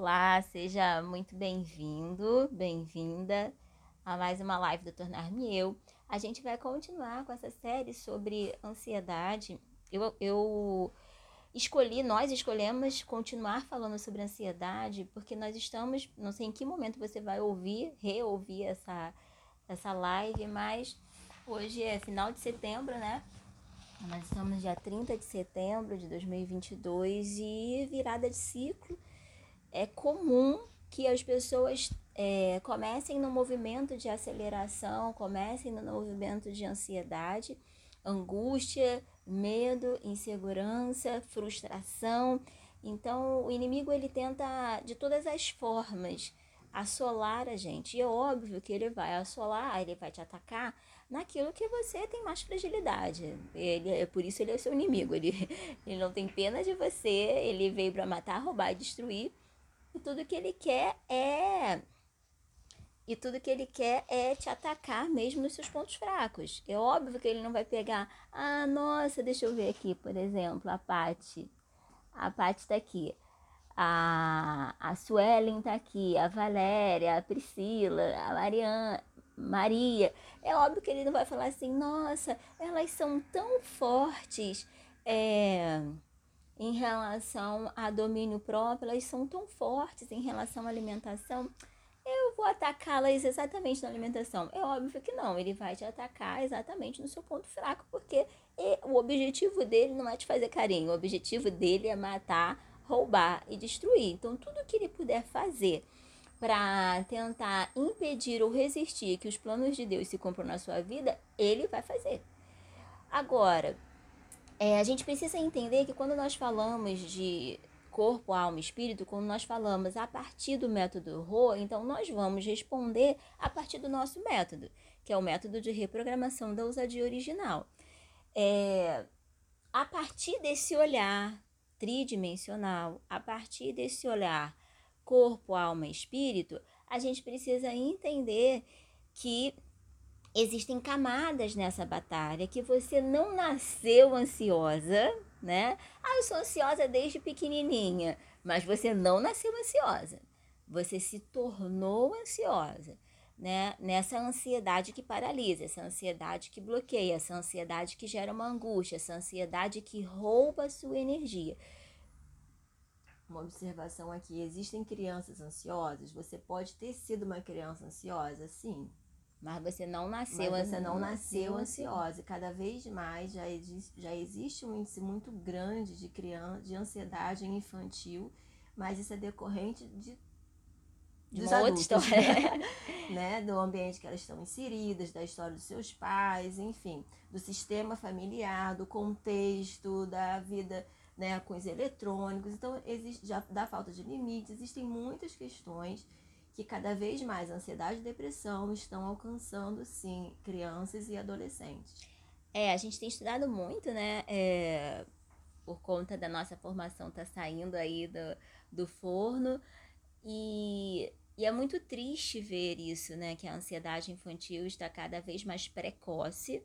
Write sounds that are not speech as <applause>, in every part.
Olá, seja muito bem-vindo, bem-vinda a mais uma live do Tornar-me Eu. A gente vai continuar com essa série sobre ansiedade. Eu, eu escolhi, nós escolhemos continuar falando sobre ansiedade porque nós estamos, não sei em que momento você vai ouvir, reouvir essa, essa live, mas hoje é final de setembro, né? Nós estamos dia 30 de setembro de 2022 e virada de ciclo é comum que as pessoas é, comecem no movimento de aceleração, comecem no movimento de ansiedade, angústia, medo, insegurança, frustração. Então, o inimigo ele tenta de todas as formas assolar a gente. E é óbvio que ele vai assolar, ele vai te atacar naquilo que você tem mais fragilidade. Ele, é por isso ele é seu inimigo. Ele, <laughs> ele não tem pena de você, ele veio para matar, roubar e destruir. E tudo que ele quer é. E tudo que ele quer é te atacar mesmo nos seus pontos fracos. É óbvio que ele não vai pegar. Ah, nossa, deixa eu ver aqui, por exemplo, a Pati. A Pati tá aqui. A, a Suelen tá aqui. A Valéria, a Priscila, a Mariana. Maria. É óbvio que ele não vai falar assim, nossa, elas são tão fortes. É em relação a domínio próprio, elas são tão fortes em relação à alimentação, eu vou atacá-las exatamente na alimentação. É óbvio que não, ele vai te atacar exatamente no seu ponto fraco, porque o objetivo dele não é te fazer carinho, o objetivo dele é matar, roubar e destruir. Então, tudo que ele puder fazer para tentar impedir ou resistir que os planos de Deus se cumpram na sua vida, ele vai fazer. Agora, é, a gente precisa entender que quando nós falamos de corpo, alma e espírito, quando nós falamos a partir do método RO, então nós vamos responder a partir do nosso método, que é o método de reprogramação da ousadia original. É, a partir desse olhar tridimensional, a partir desse olhar corpo, alma e espírito, a gente precisa entender que existem camadas nessa batalha que você não nasceu ansiosa, né? Ah, eu sou ansiosa desde pequenininha, mas você não nasceu ansiosa. Você se tornou ansiosa, né? Nessa ansiedade que paralisa, essa ansiedade que bloqueia, essa ansiedade que gera uma angústia, essa ansiedade que rouba a sua energia. Uma observação aqui: existem crianças ansiosas? Você pode ter sido uma criança ansiosa? Sim, mas você não nasceu, Mas você não nasceu ansiosa. Cada vez mais já, existe, já existe um índice muito grande de criança, de ansiedade infantil, mas isso é decorrente de dos Uma adultos, <laughs> né? Do ambiente que elas estão inseridas, da história dos seus pais, enfim, do sistema familiar, do contexto, da vida né, com os eletrônicos. Então, existe, já da falta de limites, existem muitas questões que cada vez mais ansiedade e depressão estão alcançando, sim, crianças e adolescentes. É, a gente tem estudado muito, né? É, por conta da nossa formação tá saindo aí do, do forno e, e é muito triste ver isso, né? Que a ansiedade infantil está cada vez mais precoce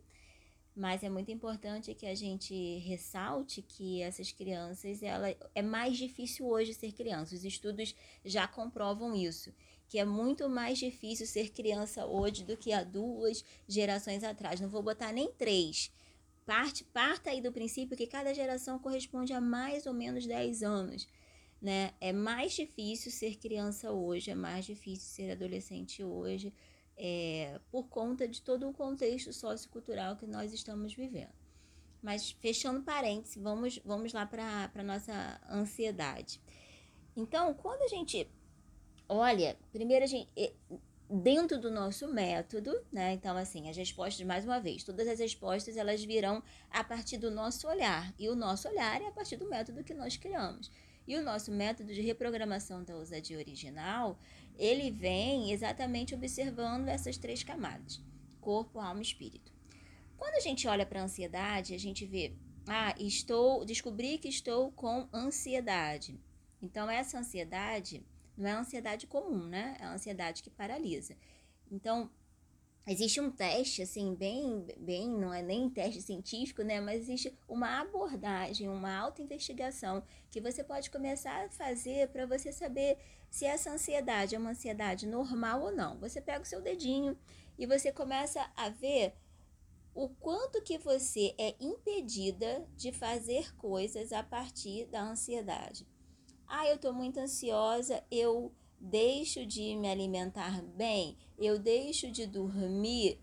mas é muito importante que a gente ressalte que essas crianças, ela é mais difícil hoje ser criança. Os estudos já comprovam isso que é muito mais difícil ser criança hoje do que há duas gerações atrás. Não vou botar nem três. Parte, parta aí do princípio que cada geração corresponde a mais ou menos 10 anos. Né? É mais difícil ser criança hoje, é mais difícil ser adolescente hoje, é, por conta de todo o contexto sociocultural que nós estamos vivendo. Mas fechando parênteses, vamos, vamos lá para a nossa ansiedade. Então, quando a gente Olha, primeiro a gente dentro do nosso método, né? Então, assim, as respostas, mais uma vez, todas as respostas elas virão a partir do nosso olhar. E o nosso olhar é a partir do método que nós criamos. E o nosso método de reprogramação da ousadia original, ele vem exatamente observando essas três camadas: corpo, alma e espírito. Quando a gente olha para a ansiedade, a gente vê, ah, estou, descobri que estou com ansiedade. Então, essa ansiedade não é a ansiedade comum, né? É a ansiedade que paralisa. Então, existe um teste, assim, bem, bem, não é nem teste científico, né? Mas existe uma abordagem, uma auto-investigação que você pode começar a fazer para você saber se essa ansiedade é uma ansiedade normal ou não. Você pega o seu dedinho e você começa a ver o quanto que você é impedida de fazer coisas a partir da ansiedade. Ah, eu estou muito ansiosa, eu deixo de me alimentar bem, eu deixo de dormir,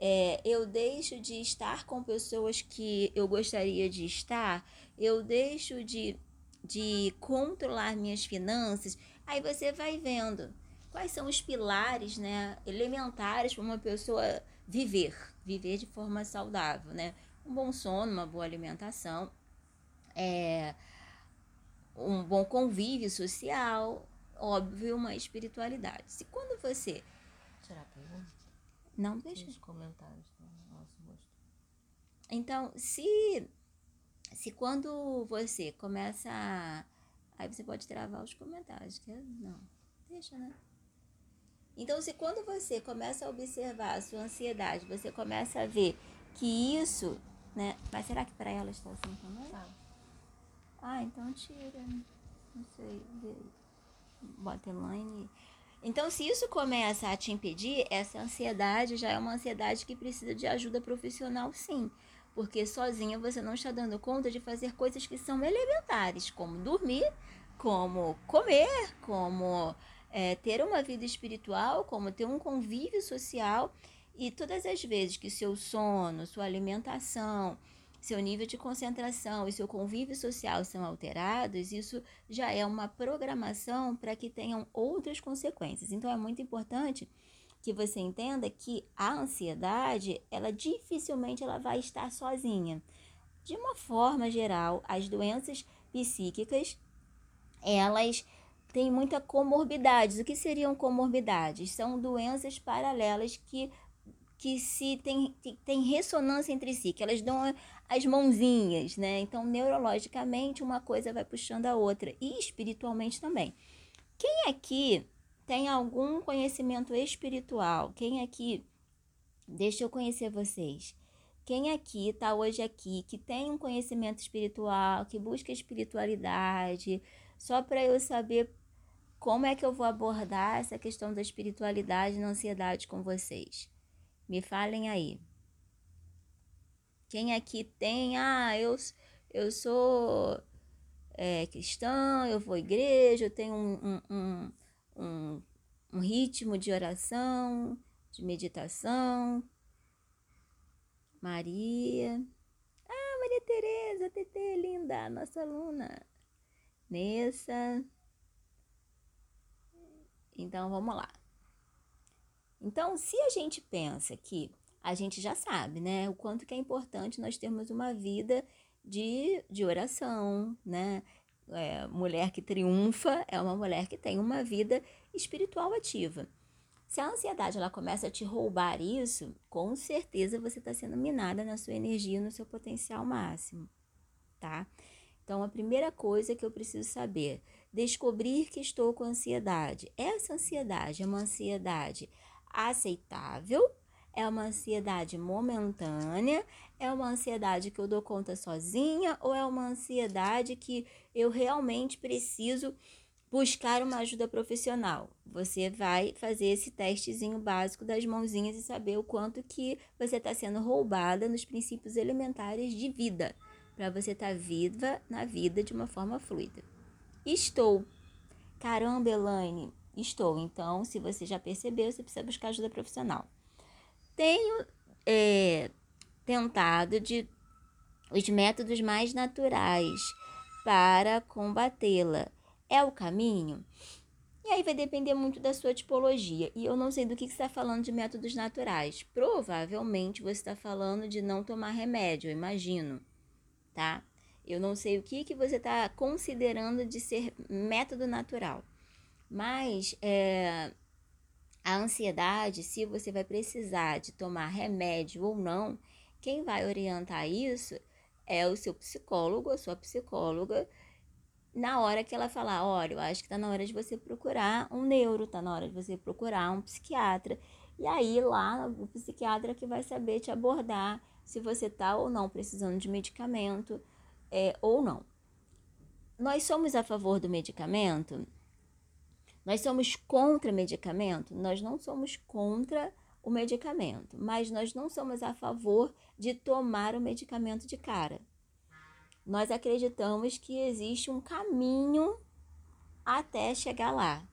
é, eu deixo de estar com pessoas que eu gostaria de estar, eu deixo de, de controlar minhas finanças. Aí você vai vendo quais são os pilares né, elementares para uma pessoa viver, viver de forma saudável, né? Um bom sono, uma boa alimentação, é, um bom convívio social, óbvio, uma espiritualidade. Se quando você. Será pergunta? Não deixa. Os comentários do nosso rosto. Então, se. Se quando você começa a. Aí você pode travar os comentários, que não. Deixa, né? Então, se quando você começa a observar a sua ansiedade, você começa a ver que isso, né? Mas será que para ela está assim também? Tá. Ah, então tira. Não sei line. Então, se isso começa a te impedir, essa ansiedade já é uma ansiedade que precisa de ajuda profissional, sim. Porque sozinha você não está dando conta de fazer coisas que são elementares, como dormir, como comer, como é, ter uma vida espiritual, como ter um convívio social. E todas as vezes que seu sono, sua alimentação, seu nível de concentração e seu convívio social são alterados, isso já é uma programação para que tenham outras consequências. Então é muito importante que você entenda que a ansiedade, ela dificilmente ela vai estar sozinha. De uma forma geral, as doenças psíquicas, elas têm muita comorbidades. O que seriam comorbidades? São doenças paralelas que que se tem, tem ressonância entre si, que elas dão as mãozinhas, né? Então, neurologicamente, uma coisa vai puxando a outra e espiritualmente também. Quem aqui tem algum conhecimento espiritual? Quem aqui, deixa eu conhecer vocês. Quem aqui está hoje aqui, que tem um conhecimento espiritual, que busca espiritualidade, só para eu saber como é que eu vou abordar essa questão da espiritualidade na ansiedade com vocês? Me falem aí. Quem aqui tem, ah, eu, eu sou é, cristão, eu vou à igreja, eu tenho um, um, um, um ritmo de oração, de meditação. Maria. Ah, Maria Tereza, TT, linda, nossa aluna. Nessa. Então, vamos lá. Então, se a gente pensa que a gente já sabe, né, o quanto que é importante nós termos uma vida de, de oração, né? É, mulher que triunfa é uma mulher que tem uma vida espiritual ativa. Se a ansiedade ela começa a te roubar isso, com certeza você está sendo minada na sua energia, no seu potencial máximo, tá? Então, a primeira coisa que eu preciso saber, descobrir que estou com ansiedade. Essa ansiedade é uma ansiedade aceitável, é uma ansiedade momentânea, é uma ansiedade que eu dou conta sozinha ou é uma ansiedade que eu realmente preciso buscar uma ajuda profissional. Você vai fazer esse testezinho básico das mãozinhas e saber o quanto que você está sendo roubada nos princípios elementares de vida, para você estar tá viva na vida de uma forma fluida. Estou. Caramba, Elaine, Estou. Então, se você já percebeu, você precisa buscar ajuda profissional. Tenho é, tentado de os métodos mais naturais para combatê-la. É o caminho? E aí vai depender muito da sua tipologia. E eu não sei do que, que você está falando de métodos naturais. Provavelmente você está falando de não tomar remédio, eu imagino, tá? Eu não sei o que, que você está considerando de ser método natural. Mas é, a ansiedade, se você vai precisar de tomar remédio ou não, quem vai orientar isso é o seu psicólogo, a sua psicóloga, na hora que ela falar, olha, eu acho que está na hora de você procurar um neuro, está na hora de você procurar um psiquiatra. E aí lá o psiquiatra que vai saber te abordar se você está ou não precisando de medicamento é, ou não. Nós somos a favor do medicamento? Nós somos contra medicamento? Nós não somos contra o medicamento, mas nós não somos a favor de tomar o medicamento de cara. Nós acreditamos que existe um caminho até chegar lá.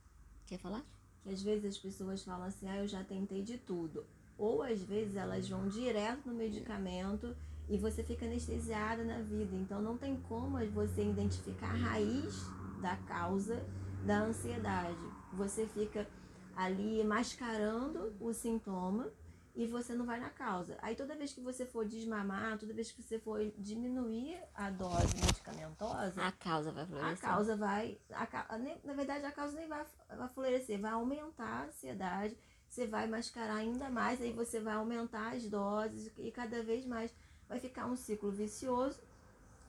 Quer falar? Que às vezes as pessoas falam assim: ah, eu já tentei de tudo. Ou às vezes elas vão direto no medicamento e você fica anestesiada na vida. Então não tem como você identificar a raiz da causa da ansiedade. Você fica ali mascarando o sintoma e você não vai na causa. Aí toda vez que você for desmamar, toda vez que você for diminuir a dose medicamentosa, a causa vai florescer. A causa vai, a, na verdade a causa nem vai, vai florescer, vai aumentar a ansiedade, você vai mascarar ainda mais, aí você vai aumentar as doses e cada vez mais vai ficar um ciclo vicioso.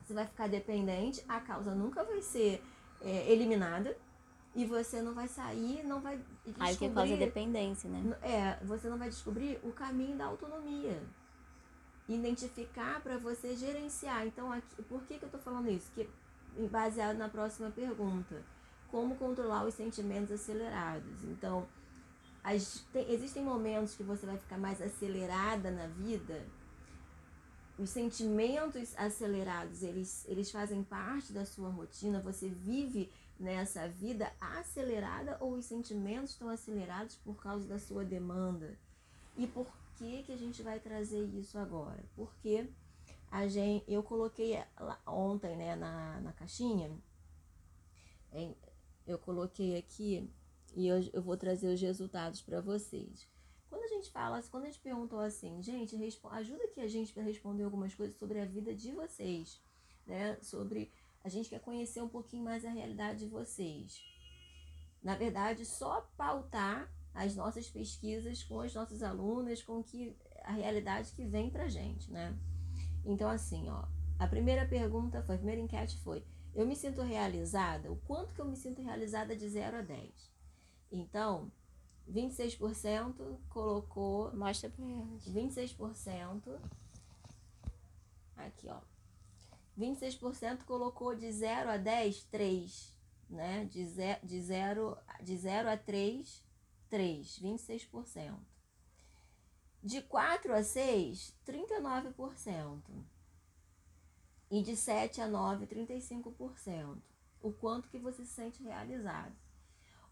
Você vai ficar dependente, a causa nunca vai ser é, eliminada e você não vai sair, não vai descobrir... Aí que causa dependência, né? É, você não vai descobrir o caminho da autonomia. Identificar para você gerenciar. Então, aqui, por que, que eu tô falando isso? Que, baseado na próxima pergunta. Como controlar os sentimentos acelerados? Então, as, tem, existem momentos que você vai ficar mais acelerada na vida. Os sentimentos acelerados, eles, eles fazem parte da sua rotina. Você vive nessa vida acelerada ou os sentimentos estão acelerados por causa da sua demanda? E por que que a gente vai trazer isso agora? Porque a gente, eu coloquei ontem, né, na, na caixinha, eu coloquei aqui e eu, eu vou trazer os resultados para vocês. Quando a gente fala, quando a gente perguntou assim, gente, ajuda aqui a gente para responder algumas coisas sobre a vida de vocês, né? Sobre a gente quer conhecer um pouquinho mais a realidade de vocês. Na verdade, só pautar as nossas pesquisas com as nossas alunas, com que a realidade que vem pra gente, né? Então, assim, ó, a primeira pergunta foi, a primeira enquete foi: eu me sinto realizada? O quanto que eu me sinto realizada de 0 a 10? Então, 26% colocou. Mostra pra eles. 26%. Aqui, ó. 26% colocou de 0 a 10, 3. Né? De, ze de, 0, de 0 a 3, 3. 26%. De 4 a 6, 39%. E de 7 a 9, 35%. O quanto que você se sente realizado.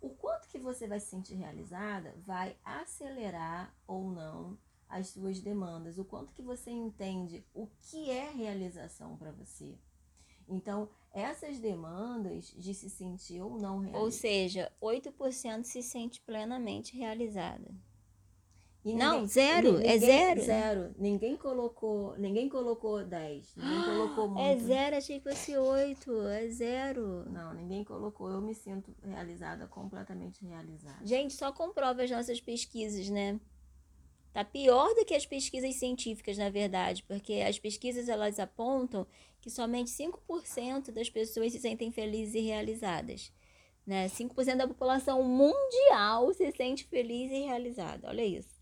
O quanto que você vai se sentir realizada vai acelerar ou não as suas demandas, o quanto que você entende o que é realização para você. Então, essas demandas de se sentir ou não realizada. Ou seja, 8% se sente plenamente realizada. Não, zero, ninguém, é zero. Zero. Ninguém colocou, ninguém colocou 10. Ninguém colocou <gasps> é muito. É zero, achei que fosse 8. É zero. Não, ninguém colocou. Eu me sinto realizada, completamente realizada. Gente, só comprova as nossas pesquisas, né? Tá pior do que as pesquisas científicas, na verdade, porque as pesquisas elas apontam que somente 5% das pessoas se sentem felizes e realizadas. Né? 5% da população mundial se sente feliz e realizada. Olha isso.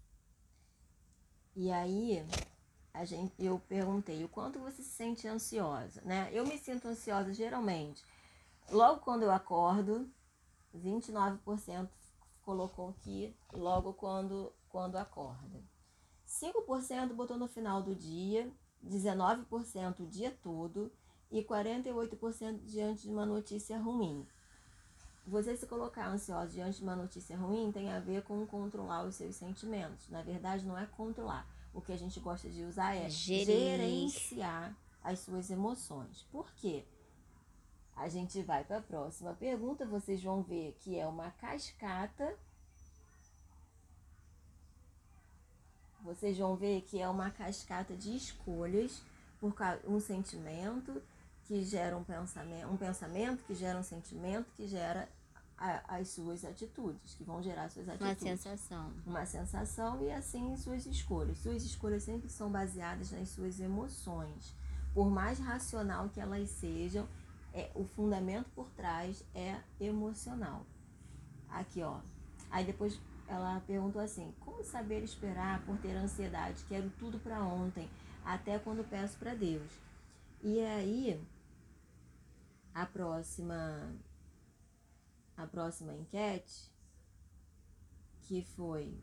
E aí, a gente, eu perguntei o quanto você se sente ansiosa, né? Eu me sinto ansiosa geralmente logo quando eu acordo, 29% colocou aqui logo quando quando acorda. 5% botou no final do dia, 19% o dia todo e 48% diante de uma notícia ruim. Você se colocar ansioso diante de uma notícia ruim tem a ver com controlar os seus sentimentos. Na verdade, não é controlar. O que a gente gosta de usar é gerenciar as suas emoções. Por quê? A gente vai para a próxima pergunta. Vocês vão ver que é uma cascata vocês vão ver que é uma cascata de escolhas por um sentimento que gera um pensamento, um pensamento que gera um sentimento que gera a, as suas atitudes, que vão gerar suas atitudes. Uma sensação. Uma sensação e assim suas escolhas. Suas escolhas sempre são baseadas nas suas emoções. Por mais racional que elas sejam, é, o fundamento por trás é emocional. Aqui, ó. Aí depois ela perguntou assim: como saber esperar por ter ansiedade? Quero tudo para ontem, até quando peço para Deus. E aí, a próxima, a próxima enquete, que foi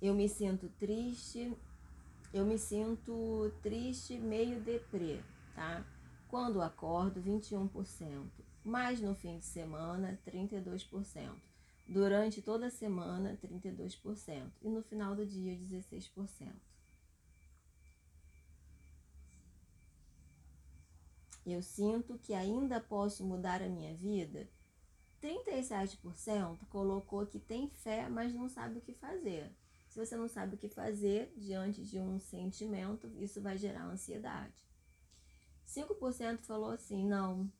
eu me sinto triste, eu me sinto triste, meio deprê, tá? Quando acordo, 21%, mas no fim de semana, 32%. Durante toda a semana, 32%. E no final do dia, 16%. Eu sinto que ainda posso mudar a minha vida. 37% colocou que tem fé, mas não sabe o que fazer. Se você não sabe o que fazer diante de um sentimento, isso vai gerar ansiedade. 5% falou assim: não,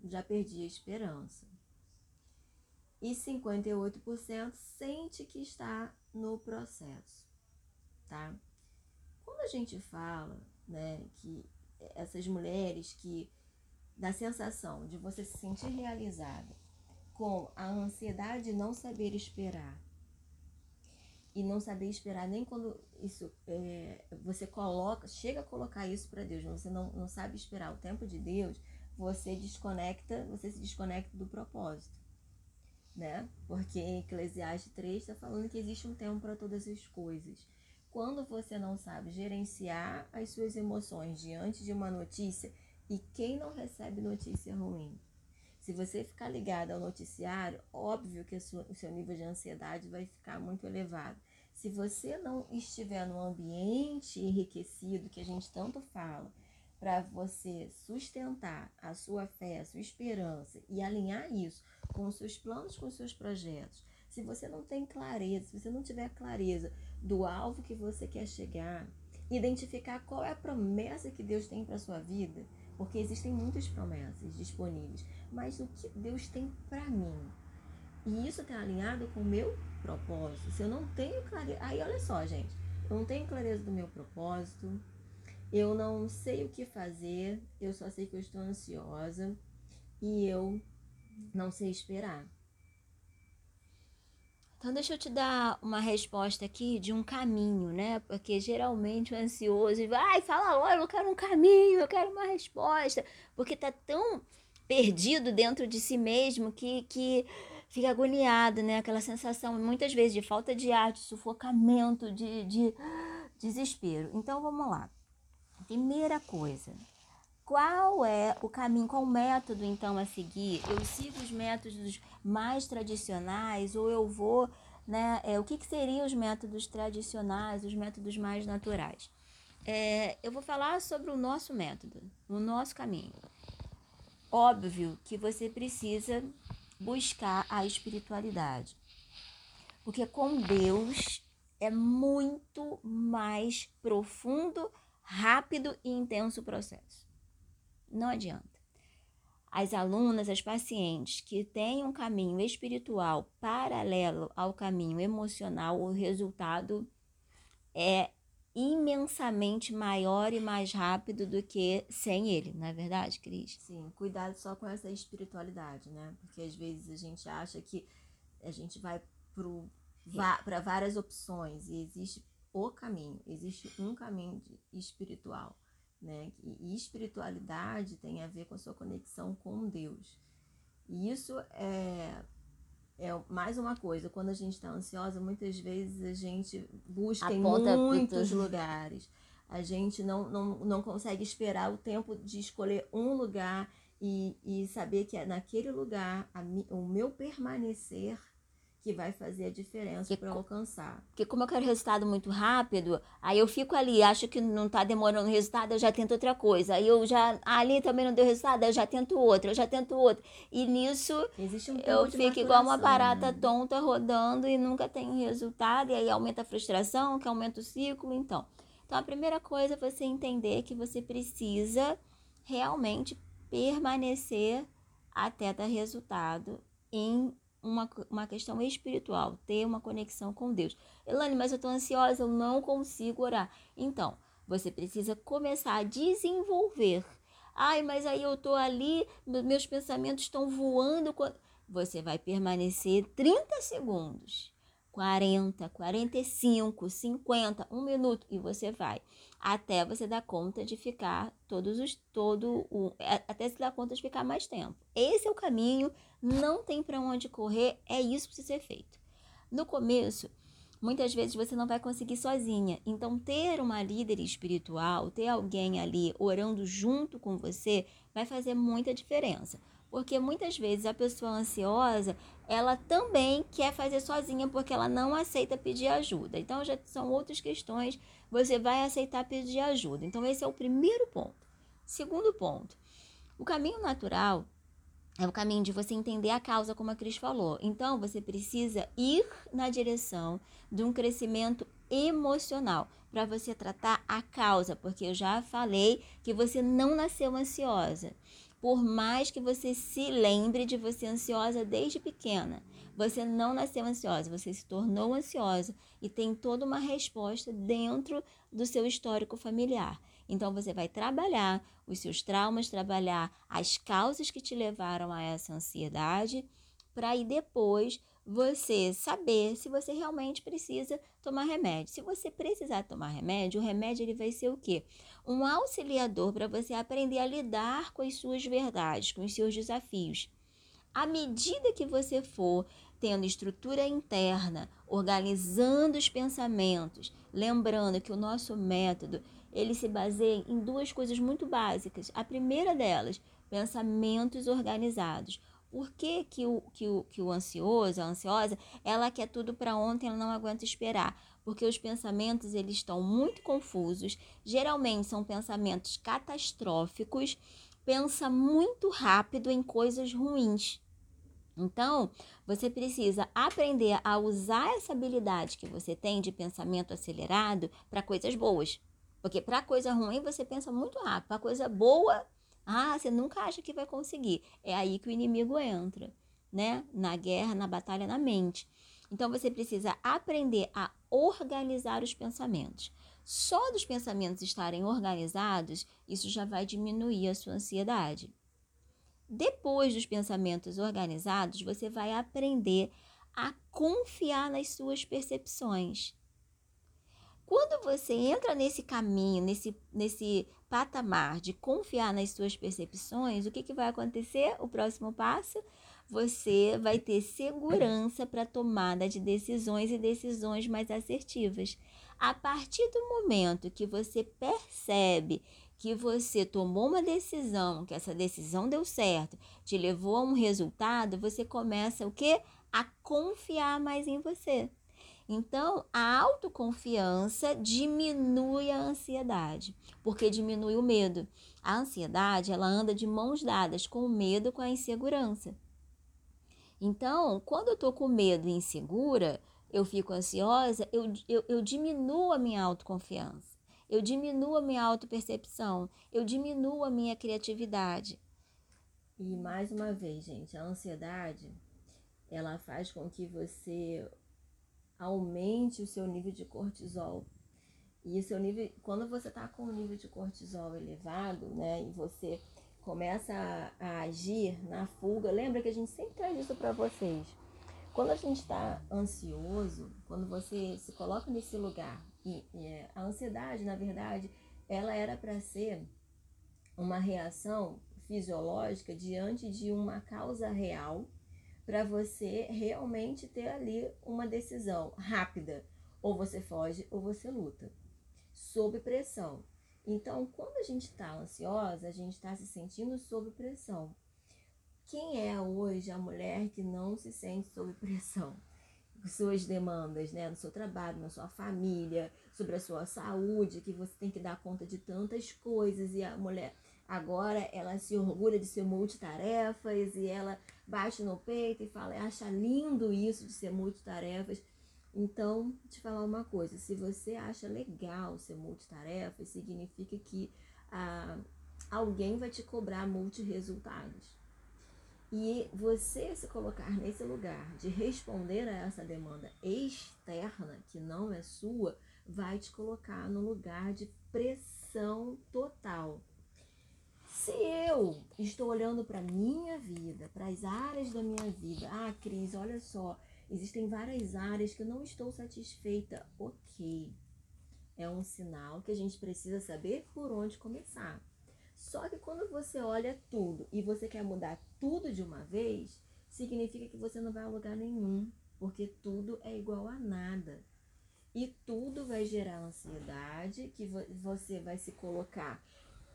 já perdi a esperança. E 58% sente que está no processo, tá? Quando a gente fala, né, que essas mulheres que da sensação de você se sentir realizada com a ansiedade de não saber esperar e não saber esperar nem quando isso é, você coloca, chega a colocar isso para Deus, você não, não sabe esperar o tempo de Deus, você desconecta, você se desconecta do propósito, né? Porque em Eclesiastes 3 está falando que existe um tempo para todas as coisas. Quando você não sabe gerenciar as suas emoções diante de uma notícia, e quem não recebe notícia ruim? Se você ficar ligado ao noticiário, óbvio que o seu nível de ansiedade vai ficar muito elevado. Se você não estiver num ambiente enriquecido, que a gente tanto fala, para você sustentar a sua fé, a sua esperança e alinhar isso com os seus planos, com os seus projetos, se você não tem clareza, se você não tiver clareza do alvo que você quer chegar, identificar qual é a promessa que Deus tem para sua vida, porque existem muitas promessas disponíveis, mas o que Deus tem para mim? E isso está alinhado com o meu propósito. Se eu não tenho clareza. Aí, olha só, gente. Eu não tenho clareza do meu propósito. Eu não sei o que fazer. Eu só sei que eu estou ansiosa. E eu não sei esperar. Então, deixa eu te dar uma resposta aqui de um caminho, né? Porque geralmente o ansioso vai, fala logo, eu quero um caminho, eu quero uma resposta. Porque tá tão perdido dentro de si mesmo que, que fica agoniado, né? Aquela sensação, muitas vezes, de falta de ar, de sufocamento, de, de desespero. Então, vamos lá. Primeira coisa, qual é o caminho, qual o método então a seguir? Eu sigo os métodos mais tradicionais ou eu vou, né? É, o que, que seriam os métodos tradicionais, os métodos mais naturais? É, eu vou falar sobre o nosso método, o nosso caminho. Óbvio que você precisa buscar a espiritualidade, porque com Deus é muito mais profundo, rápido e intenso o processo. Não adianta. As alunas, as pacientes que têm um caminho espiritual paralelo ao caminho emocional, o resultado é imensamente maior e mais rápido do que sem ele, não é verdade, Cris? Sim, cuidado só com essa espiritualidade, né? Porque às vezes a gente acha que a gente vai para várias opções e existe o caminho, existe um caminho espiritual né? E espiritualidade tem a ver com a sua conexão com Deus. E isso é, é mais uma coisa. Quando a gente está ansiosa, muitas vezes a gente busca Aponta em muitos lugares. A gente não, não, não consegue esperar o tempo de escolher um lugar e, e saber que é naquele lugar a, o meu permanecer que vai fazer a diferença para alcançar. Porque como eu quero resultado muito rápido, aí eu fico ali, acho que não está demorando resultado, eu já tento outra coisa. Aí eu já, ah, ali também não deu resultado, eu já tento outra, eu já tento outra. E nisso um eu fico igual uma barata né? tonta rodando e nunca tem resultado, e aí aumenta a frustração, que aumenta o ciclo, então. Então a primeira coisa é você entender que você precisa realmente permanecer até dar resultado em uma, uma questão espiritual, ter uma conexão com Deus. Elane, mas eu estou ansiosa, eu não consigo orar. Então, você precisa começar a desenvolver. Ai, mas aí eu estou ali, meus pensamentos estão voando. você vai permanecer 30 segundos, 40, 45, 50, um minuto e você vai até você dar conta de ficar todos os todo o é, até se dar conta de ficar mais tempo. Esse é o caminho, não tem para onde correr, é isso que precisa ser feito. No começo, muitas vezes você não vai conseguir sozinha. Então, ter uma líder espiritual, ter alguém ali orando junto com você, vai fazer muita diferença. Porque muitas vezes a pessoa ansiosa, ela também quer fazer sozinha porque ela não aceita pedir ajuda. Então já são outras questões, você vai aceitar pedir ajuda. Então esse é o primeiro ponto. Segundo ponto, o caminho natural é o caminho de você entender a causa, como a Cris falou. Então, você precisa ir na direção de um crescimento emocional para você tratar a causa, porque eu já falei que você não nasceu ansiosa por mais que você se lembre de você ansiosa desde pequena. Você não nasceu ansiosa, você se tornou ansiosa e tem toda uma resposta dentro do seu histórico familiar. Então você vai trabalhar os seus traumas, trabalhar as causas que te levaram a essa ansiedade, para aí depois você saber se você realmente precisa tomar remédio. Se você precisar tomar remédio, o remédio ele vai ser o quê? Um auxiliador para você aprender a lidar com as suas verdades, com os seus desafios. À medida que você for tendo estrutura interna, organizando os pensamentos, lembrando que o nosso método ele se baseia em duas coisas muito básicas. A primeira delas, pensamentos organizados. Por que, que, o, que, o, que o ansioso, a ansiosa, ela quer tudo para ontem, ela não aguenta esperar? Porque os pensamentos eles estão muito confusos, geralmente são pensamentos catastróficos, pensa muito rápido em coisas ruins. Então, você precisa aprender a usar essa habilidade que você tem de pensamento acelerado para coisas boas. Porque para coisa ruim você pensa muito rápido, para coisa boa ah, você nunca acha que vai conseguir. É aí que o inimigo entra, né? Na guerra, na batalha, na mente. Então você precisa aprender a organizar os pensamentos. Só dos pensamentos estarem organizados, isso já vai diminuir a sua ansiedade. Depois dos pensamentos organizados, você vai aprender a confiar nas suas percepções. Quando você entra nesse caminho, nesse, nesse patamar de confiar nas suas percepções, o que, que vai acontecer? O próximo passo, você vai ter segurança para tomada de decisões e decisões mais assertivas. A partir do momento que você percebe que você tomou uma decisão, que essa decisão deu certo, te levou a um resultado, você começa o quê? A confiar mais em você. Então, a autoconfiança diminui a ansiedade, porque diminui o medo. A ansiedade, ela anda de mãos dadas com o medo, com a insegurança. Então, quando eu tô com medo e insegura, eu fico ansiosa, eu, eu, eu diminuo a minha autoconfiança, eu diminuo a minha autopercepção, eu diminuo a minha criatividade. E mais uma vez, gente, a ansiedade, ela faz com que você aumente o seu nível de cortisol. E o seu nível, quando você está com o nível de cortisol elevado, né, e você começa a, a agir na fuga, lembra que a gente sempre traz isso para vocês. Quando a gente está ansioso, quando você se coloca nesse lugar, é, a ansiedade, na verdade, ela era para ser uma reação fisiológica diante de uma causa real para você realmente ter ali uma decisão rápida. Ou você foge ou você luta, sob pressão. Então, quando a gente está ansiosa, a gente está se sentindo sob pressão. Quem é hoje a mulher que não se sente sob pressão? Suas demandas, né? No seu trabalho, na sua família, sobre a sua saúde, que você tem que dar conta de tantas coisas. E a mulher, agora, ela se orgulha de ser multitarefas e ela bate no peito e fala, acha lindo isso de ser multitarefas. Então, te falar uma coisa, se você acha legal ser multitarefas, significa que ah, alguém vai te cobrar multiresultados. E você se colocar nesse lugar de responder a essa demanda externa, que não é sua, vai te colocar no lugar de pressão total. Se eu estou olhando para minha vida, para as áreas da minha vida, ah, Cris, olha só, existem várias áreas que eu não estou satisfeita. Ok. É um sinal que a gente precisa saber por onde começar. Só que quando você olha tudo e você quer mudar tudo de uma vez, significa que você não vai a lugar nenhum, porque tudo é igual a nada. E tudo vai gerar ansiedade, que você vai se colocar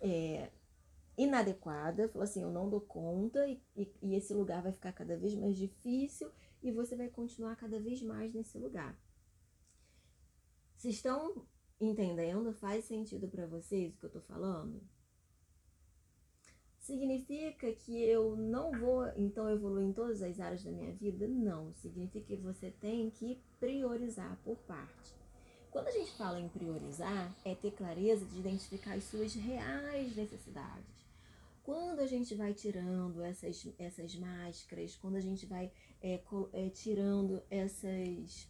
é, inadequada, falou assim, eu não dou conta, e, e, e esse lugar vai ficar cada vez mais difícil e você vai continuar cada vez mais nesse lugar. Vocês estão entendendo? Faz sentido para vocês o que eu tô falando? Significa que eu não vou então evoluir em todas as áreas da minha vida? Não. Significa que você tem que priorizar por parte. Quando a gente fala em priorizar, é ter clareza de identificar as suas reais necessidades. Quando a gente vai tirando essas, essas máscaras, quando a gente vai é, é, tirando essas,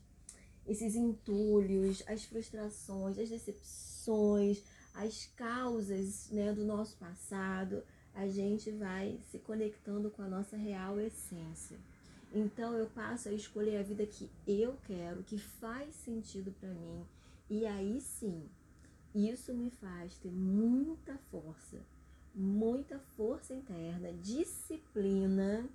esses entulhos, as frustrações, as decepções, as causas né, do nosso passado, a gente vai se conectando com a nossa real essência. Então eu passo a escolher a vida que eu quero, que faz sentido para mim. E aí sim, isso me faz ter muita força, muita força interna, disciplina,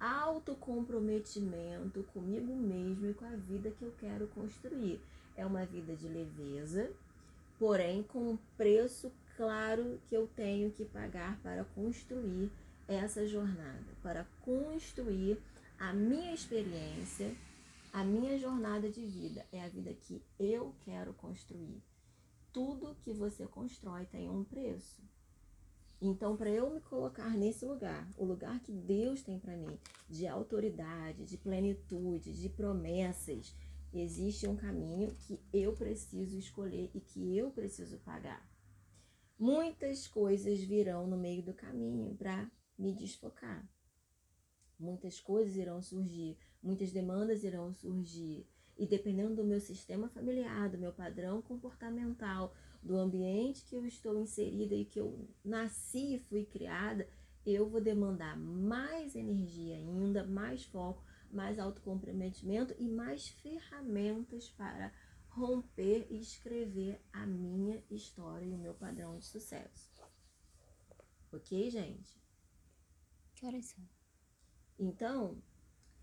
autocomprometimento comigo mesmo e com a vida que eu quero construir. É uma vida de leveza, porém com um preço claro que eu tenho que pagar para construir essa jornada, para construir a minha experiência, a minha jornada de vida. É a vida que eu quero construir. Tudo que você constrói tem um preço. Então, para eu me colocar nesse lugar, o lugar que Deus tem para mim, de autoridade, de plenitude, de promessas, existe um caminho que eu preciso escolher e que eu preciso pagar muitas coisas virão no meio do caminho para me desfocar. Muitas coisas irão surgir, muitas demandas irão surgir. E dependendo do meu sistema familiar, do meu padrão comportamental, do ambiente que eu estou inserida e que eu nasci e fui criada, eu vou demandar mais energia ainda, mais foco, mais autocomprometimento e mais ferramentas para romper e escrever a minha história e o meu padrão de sucesso. Ok, gente? Que horas são? Então,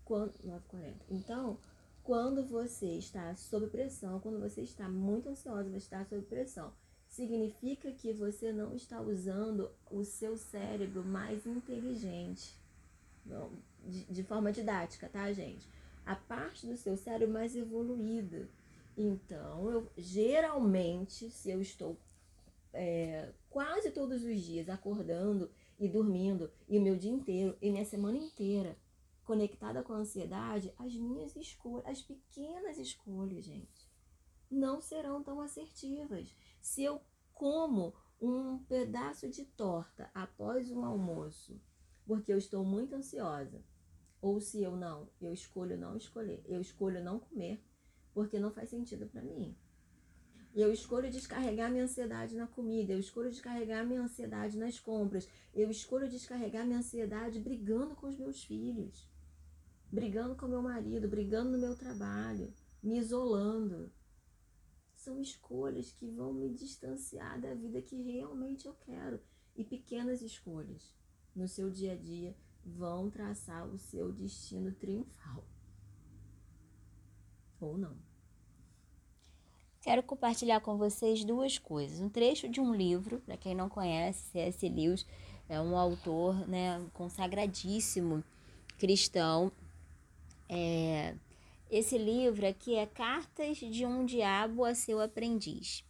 quando. 9h40. Então, quando você está sob pressão, quando você está muito ansiosa, você está sob pressão, significa que você não está usando o seu cérebro mais inteligente. Não, de, de forma didática, tá, gente? A parte do seu cérebro mais evoluída então, eu geralmente, se eu estou é, quase todos os dias acordando e dormindo, e o meu dia inteiro, e minha semana inteira conectada com a ansiedade, as minhas escolhas, as pequenas escolhas, gente, não serão tão assertivas. Se eu como um pedaço de torta após um almoço, porque eu estou muito ansiosa, ou se eu não, eu escolho não escolher, eu escolho não comer, porque não faz sentido para mim. E eu escolho descarregar minha ansiedade na comida, eu escolho descarregar minha ansiedade nas compras, eu escolho descarregar minha ansiedade brigando com os meus filhos, brigando com meu marido, brigando no meu trabalho, me isolando. São escolhas que vão me distanciar da vida que realmente eu quero. E pequenas escolhas no seu dia a dia vão traçar o seu destino triunfal. Ou não. Quero compartilhar com vocês duas coisas. Um trecho de um livro, para quem não conhece, C.S. Lewis é um autor né, consagradíssimo cristão. É, esse livro aqui é Cartas de um Diabo a seu Aprendiz.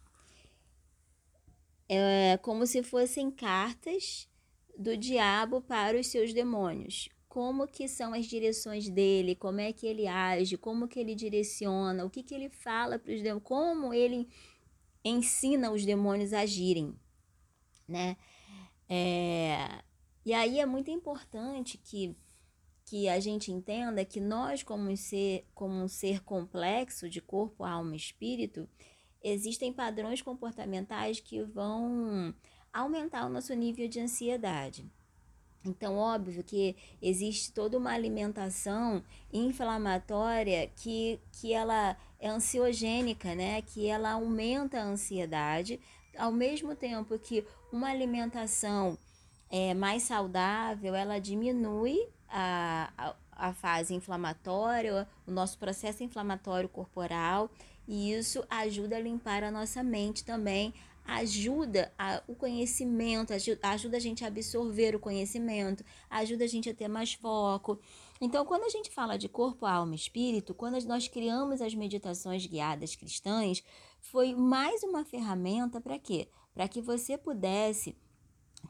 É como se fossem cartas do diabo para os seus demônios como que são as direções dele, como é que ele age, como que ele direciona, o que que ele fala para os demônios, como ele ensina os demônios a agirem, né? É, e aí é muito importante que, que a gente entenda que nós, como um, ser, como um ser complexo de corpo, alma e espírito, existem padrões comportamentais que vão aumentar o nosso nível de ansiedade. Então, óbvio que existe toda uma alimentação inflamatória que, que ela é ansiogênica, né? Que ela aumenta a ansiedade, ao mesmo tempo que uma alimentação é, mais saudável, ela diminui a, a, a fase inflamatória, o nosso processo inflamatório corporal, e isso ajuda a limpar a nossa mente também, ajuda a, o conhecimento, ajuda, ajuda a gente a absorver o conhecimento, ajuda a gente a ter mais foco. Então, quando a gente fala de corpo, alma e espírito, quando nós criamos as meditações guiadas cristãs, foi mais uma ferramenta para quê? Para que você pudesse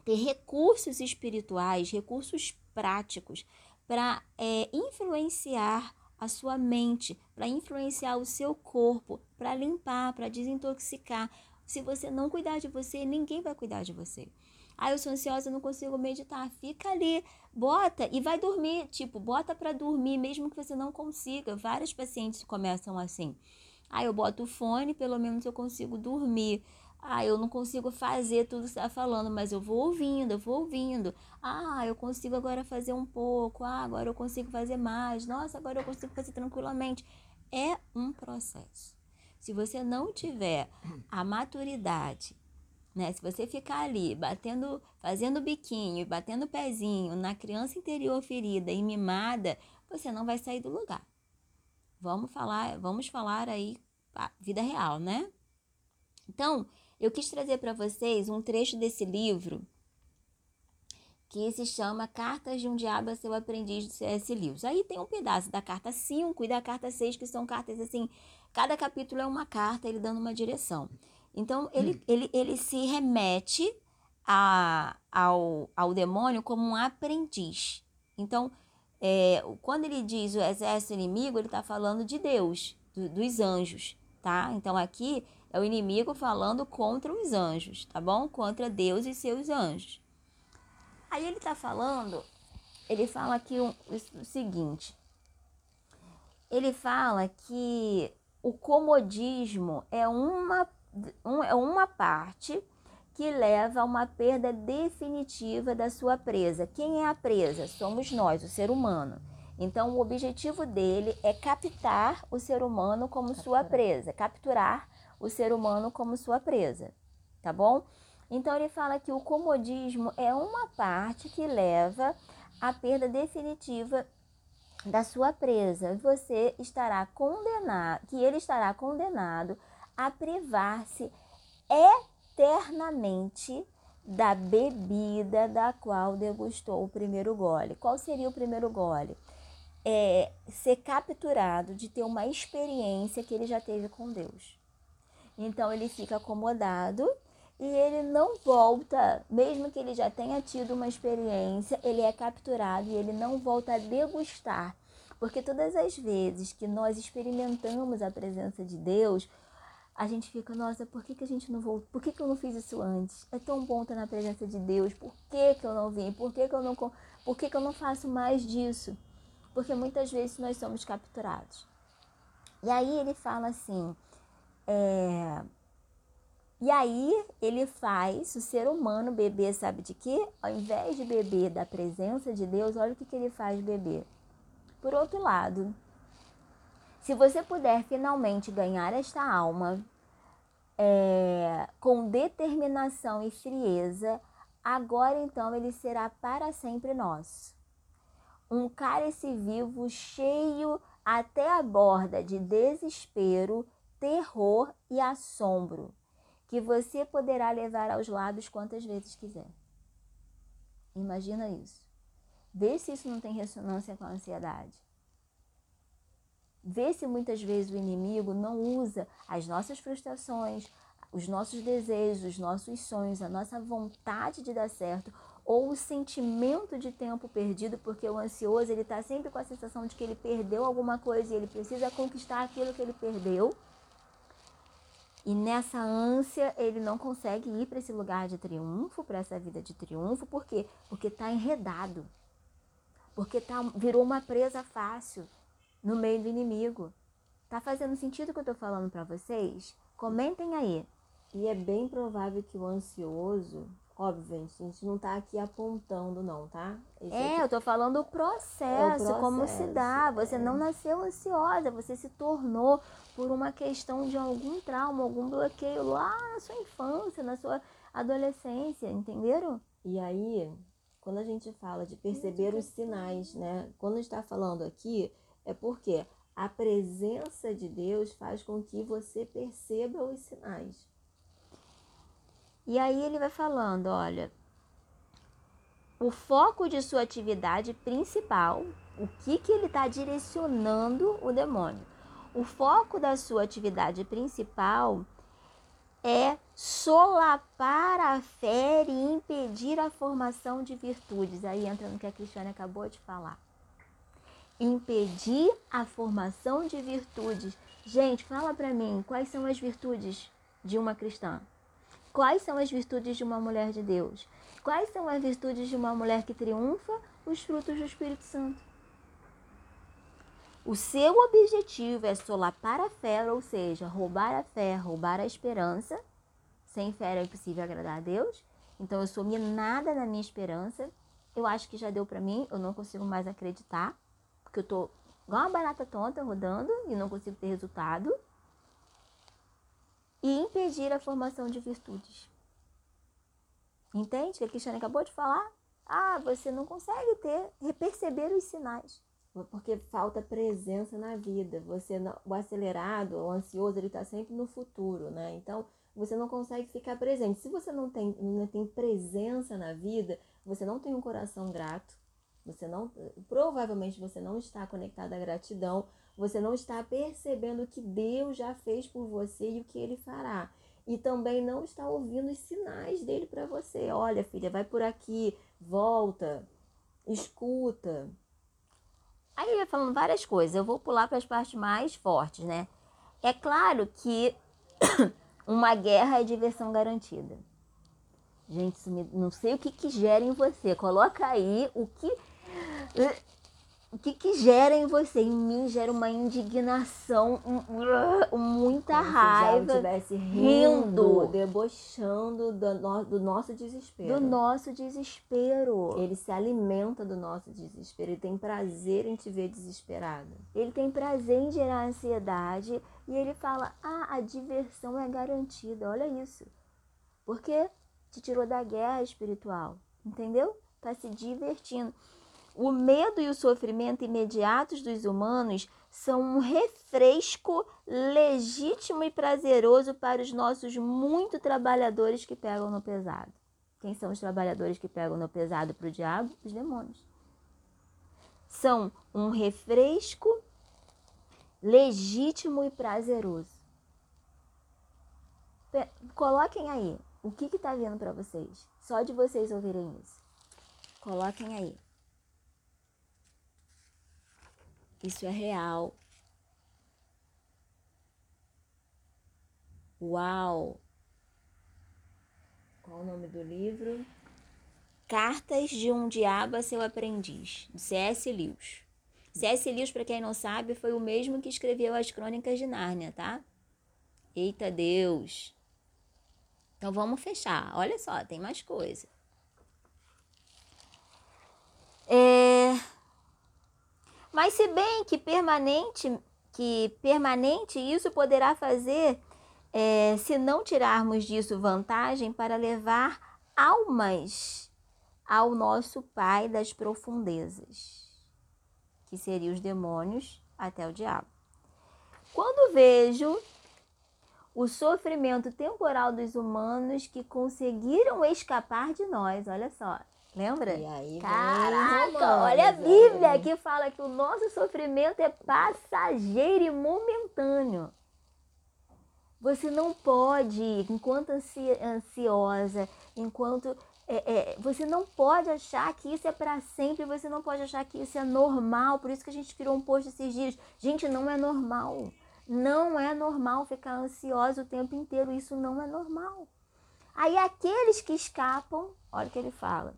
ter recursos espirituais, recursos práticos para é, influenciar a sua mente, para influenciar o seu corpo, para limpar, para desintoxicar. Se você não cuidar de você, ninguém vai cuidar de você. Ah, eu sou ansiosa, não consigo meditar. Fica ali, bota e vai dormir. Tipo, bota para dormir, mesmo que você não consiga. Vários pacientes começam assim. Ah, eu boto o fone, pelo menos eu consigo dormir. Ah, eu não consigo fazer tudo que você está falando, mas eu vou ouvindo, eu vou ouvindo. Ah, eu consigo agora fazer um pouco. Ah, agora eu consigo fazer mais. Nossa, agora eu consigo fazer tranquilamente. É um processo. Se você não tiver a maturidade, né? Se você ficar ali batendo, fazendo biquinho, batendo pezinho na criança interior ferida e mimada, você não vai sair do lugar. Vamos falar, vamos falar aí vida real, né? Então, eu quis trazer para vocês um trecho desse livro que se chama Cartas de um Diabo a seu aprendiz de C.S. Lewis. Aí tem um pedaço da carta 5 e da carta 6, que são cartas assim, cada capítulo é uma carta, ele dando uma direção. Então, ele, hum. ele, ele se remete a, ao, ao demônio como um aprendiz. Então, é, quando ele diz o exército inimigo, ele está falando de Deus, do, dos anjos, tá? Então, aqui é o inimigo falando contra os anjos, tá bom? Contra Deus e seus anjos. Aí ele está falando, ele fala aqui o, o seguinte: ele fala que o comodismo é uma, um, é uma parte que leva a uma perda definitiva da sua presa. Quem é a presa? Somos nós, o ser humano. Então, o objetivo dele é captar o ser humano como sua presa, capturar o ser humano como sua presa, tá bom? Então ele fala que o comodismo é uma parte que leva à perda definitiva da sua presa. Você estará condenado, que ele estará condenado a privar-se eternamente da bebida da qual degustou o primeiro gole. Qual seria o primeiro gole? É ser capturado de ter uma experiência que ele já teve com Deus. Então ele fica acomodado e ele não volta, mesmo que ele já tenha tido uma experiência, ele é capturado e ele não volta a degustar. Porque todas as vezes que nós experimentamos a presença de Deus, a gente fica, nossa, por que, que a gente não voltou? Por que, que eu não fiz isso antes? É tão bom estar na presença de Deus. Por que, que eu não vim? Por que, que eu não por que, que eu não faço mais disso? Porque muitas vezes nós somos capturados. E aí ele fala assim: é... E aí ele faz o ser humano beber, sabe de quê? Ao invés de beber da presença de Deus, olha o que, que ele faz beber. Por outro lado, se você puder finalmente ganhar esta alma é, com determinação e frieza, agora então ele será para sempre nosso. Um cálice vivo cheio até a borda de desespero terror e assombro que você poderá levar aos lábios quantas vezes quiser. Imagina isso. Vê se isso não tem ressonância com a ansiedade. Vê se muitas vezes o inimigo não usa as nossas frustrações, os nossos desejos, os nossos sonhos, a nossa vontade de dar certo ou o sentimento de tempo perdido, porque o ansioso ele está sempre com a sensação de que ele perdeu alguma coisa e ele precisa conquistar aquilo que ele perdeu e nessa ânsia, ele não consegue ir para esse lugar de triunfo, para essa vida de triunfo, por quê? Porque está enredado. Porque tá, virou uma presa fácil no meio do inimigo. Tá fazendo sentido o que eu estou falando para vocês? Comentem aí. E é bem provável que o ansioso, Óbvio, gente, a gente não tá aqui apontando, não, tá? Esse é, aqui... eu tô falando o processo, é o processo, como se dá. Você é. não nasceu ansiosa, você se tornou por uma questão de algum trauma, algum bloqueio lá na sua infância, na sua adolescência, entenderam? E aí, quando a gente fala de perceber os sinais, né? Quando está falando aqui, é porque a presença de Deus faz com que você perceba os sinais. E aí ele vai falando, olha, o foco de sua atividade principal, o que, que ele está direcionando o demônio. O foco da sua atividade principal é solapar a fé e impedir a formação de virtudes. Aí entra no que a Cristiane acabou de falar. Impedir a formação de virtudes. Gente, fala para mim, quais são as virtudes de uma cristã? Quais são as virtudes de uma mulher de Deus? Quais são as virtudes de uma mulher que triunfa? Os frutos do Espírito Santo. O seu objetivo é solapar a fé, ou seja, roubar a fé, roubar a esperança. Sem fé é impossível agradar a Deus. Então eu sou minada na minha esperança. Eu acho que já deu para mim, eu não consigo mais acreditar, porque eu tô igual uma barata tonta rodando e não consigo ter resultado e impedir a formação de virtudes. Entende o que a Cristiane acabou de falar? Ah, você não consegue ter, perceber os sinais. Porque falta presença na vida. Você o acelerado, o ansioso, ele está sempre no futuro, né? Então, você não consegue ficar presente. Se você não tem, não tem presença na vida, você não tem um coração grato. Você não, provavelmente você não está conectado à gratidão, você não está percebendo o que Deus já fez por você e o que ele fará. E também não está ouvindo os sinais dele para você. Olha, filha, vai por aqui, volta, escuta. Aí ele vai falando várias coisas. Eu vou pular para as partes mais fortes, né? É claro que <coughs> uma guerra é diversão garantida. Gente, não sei o que, que gera em você. Coloca aí o que o que, que gera em você? Em mim gera uma indignação, um, muita Como raiva. Se já estivesse rindo, debochando do, no, do nosso desespero. Do nosso desespero. Ele se alimenta do nosso desespero. Ele tem prazer em te ver desesperado. Ele tem prazer em gerar ansiedade. E ele fala: Ah, a diversão é garantida. Olha isso. Porque te tirou da guerra espiritual. Entendeu? Tá se divertindo. O medo e o sofrimento imediatos dos humanos são um refresco legítimo e prazeroso para os nossos muito trabalhadores que pegam no pesado. Quem são os trabalhadores que pegam no pesado para o diabo? Os demônios. São um refresco legítimo e prazeroso. Coloquem aí o que está vindo para vocês, só de vocês ouvirem isso. Coloquem aí. Isso é real. Uau! Qual o nome do livro? Cartas de um Diabo a seu Aprendiz, C.S. Lewis. C.S. Lewis, para quem não sabe, foi o mesmo que escreveu as Crônicas de Nárnia, tá? Eita Deus! Então vamos fechar. Olha só, tem mais coisa. É... Mas se bem que permanente, que permanente isso poderá fazer é, se não tirarmos disso vantagem para levar almas ao nosso Pai das profundezas, que seriam os demônios até o diabo. Quando vejo o sofrimento temporal dos humanos que conseguiram escapar de nós, olha só, Lembra? E aí Caraca, olha a Bíblia aí. que fala que o nosso sofrimento é passageiro e momentâneo. Você não pode, enquanto ansiosa, enquanto. É, é, você não pode achar que isso é para sempre, você não pode achar que isso é normal. Por isso que a gente criou um post esses dias. Gente, não é normal. Não é normal ficar ansiosa o tempo inteiro. Isso não é normal. Aí aqueles que escapam, olha o que ele fala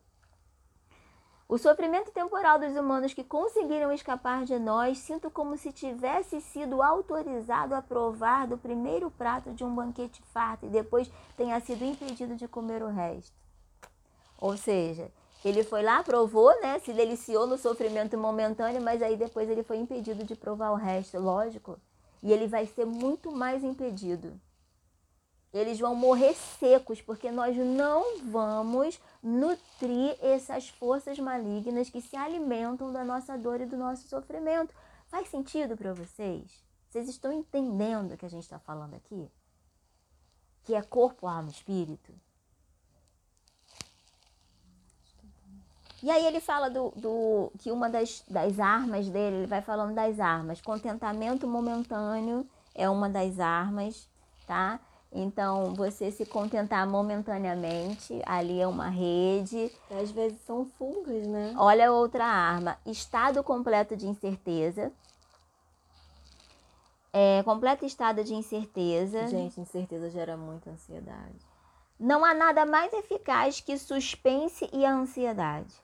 o sofrimento temporal dos humanos que conseguiram escapar de nós, sinto como se tivesse sido autorizado a provar do primeiro prato de um banquete farto e depois tenha sido impedido de comer o resto. Ou seja, ele foi lá, provou, né? Se deliciou no sofrimento momentâneo, mas aí depois ele foi impedido de provar o resto, lógico. E ele vai ser muito mais impedido. Eles vão morrer secos, porque nós não vamos nutrir essas forças malignas que se alimentam da nossa dor e do nosso sofrimento. Faz sentido para vocês? Vocês estão entendendo o que a gente está falando aqui? Que é corpo, alma espírito? E aí ele fala do, do que uma das, das armas dele, ele vai falando das armas. Contentamento momentâneo é uma das armas, tá? Então, você se contentar momentaneamente, ali é uma rede. Às vezes são fugas, né? Olha outra arma. Estado completo de incerteza. É, completo estado de incerteza. Gente, incerteza gera muita ansiedade. Não há nada mais eficaz que suspense e a ansiedade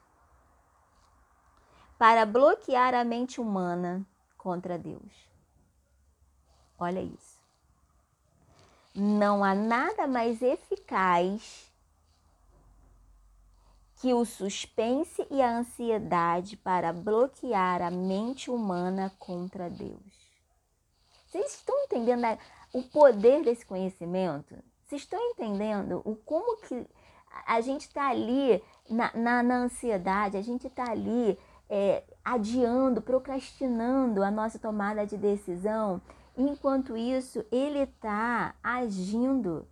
para bloquear a mente humana contra Deus. Olha isso. Não há nada mais eficaz que o suspense e a ansiedade para bloquear a mente humana contra Deus. Vocês estão entendendo o poder desse conhecimento? Vocês estão entendendo o como que a gente está ali na, na, na ansiedade, a gente está ali é, adiando, procrastinando a nossa tomada de decisão, enquanto isso ele está agindo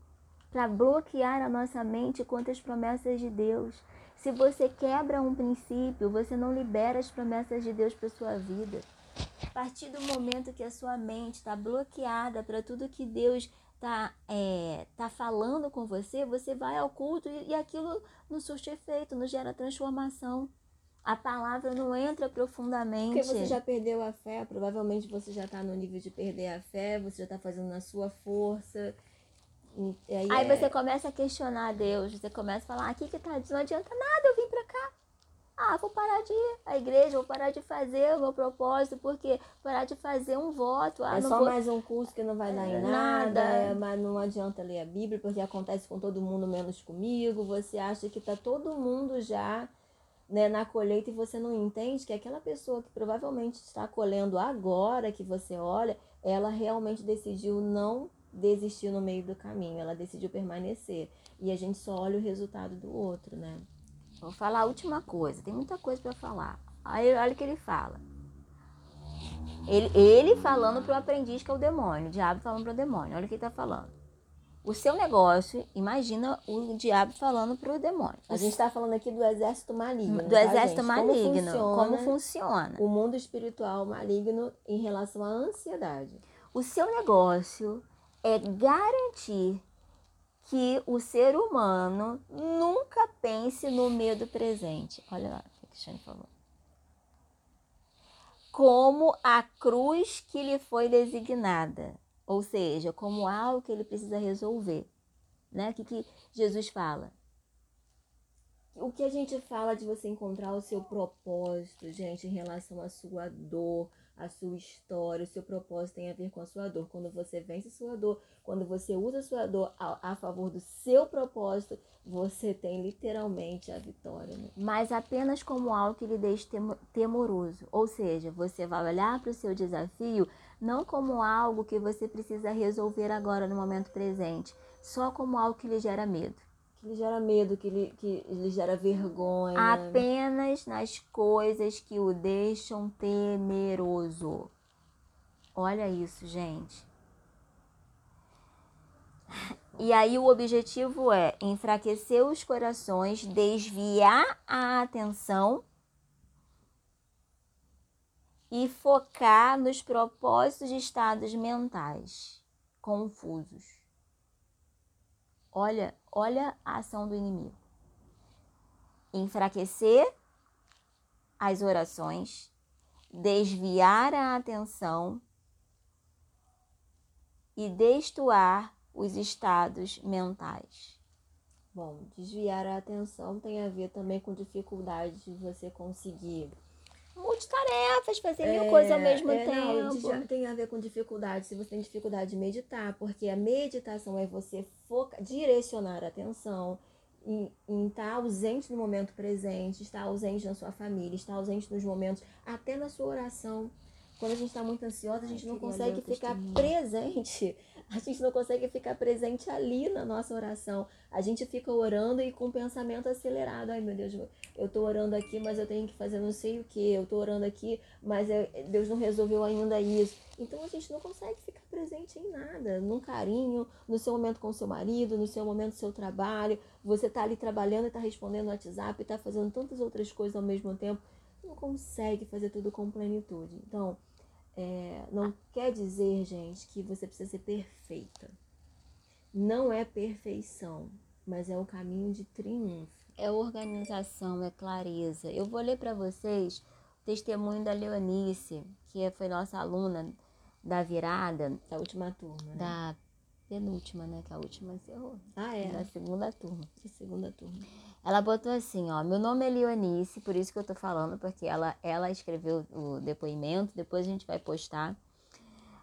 para bloquear a nossa mente contra as promessas de Deus. Se você quebra um princípio, você não libera as promessas de Deus para sua vida. A partir do momento que a sua mente está bloqueada para tudo que Deus está é, tá falando com você, você vai ao culto e, e aquilo não surte efeito, não gera transformação a palavra não entra profundamente. Porque você já perdeu a fé, provavelmente você já está no nível de perder a fé, você já está fazendo na sua força. Aí, aí é... você começa a questionar Deus, você começa a falar, aqui que tá, não adianta nada eu vim para cá. Ah, vou parar de ir à igreja, vou parar de fazer o meu propósito, porque parar de fazer um voto. Ah, é só vou... mais um curso que não vai dar em nada, nada, mas não adianta ler a Bíblia, porque acontece com todo mundo menos comigo. Você acha que tá todo mundo já né, na colheita e você não entende que aquela pessoa que provavelmente está colhendo agora que você olha, ela realmente decidiu não desistir no meio do caminho, ela decidiu permanecer. E a gente só olha o resultado do outro, né? Vou falar a última coisa, tem muita coisa para falar. Aí olha o que ele fala. Ele, ele falando pro aprendiz que é o demônio, o diabo falando pro demônio. Olha o que ele tá falando o seu negócio, imagina o diabo falando para o demônio. A gente está falando aqui do exército maligno. Do tá, exército gente? maligno. Como funciona, como funciona o mundo espiritual maligno em relação à ansiedade. O seu negócio é garantir que o ser humano nunca pense no medo presente. Olha lá o que a Cristiane falou. Como a cruz que lhe foi designada ou seja, como algo que ele precisa resolver. Né? O que, que Jesus fala? O que a gente fala de você encontrar o seu propósito, gente, em relação à sua dor, à sua história, o seu propósito tem a ver com a sua dor. Quando você vence a sua dor, quando você usa a sua dor a, a favor do seu propósito, você tem literalmente a vitória. Né? Mas apenas como algo que lhe deixe temoroso. Ou seja, você vai olhar para o seu desafio não como algo que você precisa resolver agora no momento presente, só como algo que lhe gera medo. Que lhe gera medo, que lhe, que lhe gera vergonha. Apenas nas coisas que o deixam temeroso. Olha isso, gente. E aí o objetivo é enfraquecer os corações, desviar a atenção e focar nos propósitos de estados mentais confusos. Olha, olha a ação do inimigo. Enfraquecer as orações, desviar a atenção e destoar os estados mentais. Bom, desviar a atenção tem a ver também com dificuldade de você conseguir multitarefas, fazer é, mil coisas ao mesmo é, tempo. Não, tem a ver com dificuldade, se você tem dificuldade de meditar, porque a meditação é você focar, direcionar a atenção em, em estar tá ausente no momento presente, estar ausente na sua família, estar ausente nos momentos, até na sua oração. Quando a gente está muito ansiosa, a gente não consegue ficar presente. <laughs> A gente não consegue ficar presente ali na nossa oração. A gente fica orando e com o pensamento acelerado. Ai, meu Deus, eu estou orando aqui, mas eu tenho que fazer não sei o que. Eu estou orando aqui, mas Deus não resolveu ainda isso. Então a gente não consegue ficar presente em nada, num carinho, no seu momento com seu marido, no seu momento do seu trabalho. Você está ali trabalhando e está respondendo no WhatsApp, está fazendo tantas outras coisas ao mesmo tempo não consegue fazer tudo com plenitude. Então, é, não quer dizer, gente, que você precisa ser perfeita. Não é perfeição, mas é um caminho de triunfo. É organização, é clareza. Eu vou ler para vocês o testemunho da Leonice, que foi nossa aluna da virada. Da última turma. Né? Da penúltima, né? Que a última encerrou. Ah, é? Da segunda turma. Da segunda turma. Ela botou assim, ó, meu nome é Leonice, por isso que eu tô falando, porque ela, ela escreveu o depoimento, depois a gente vai postar.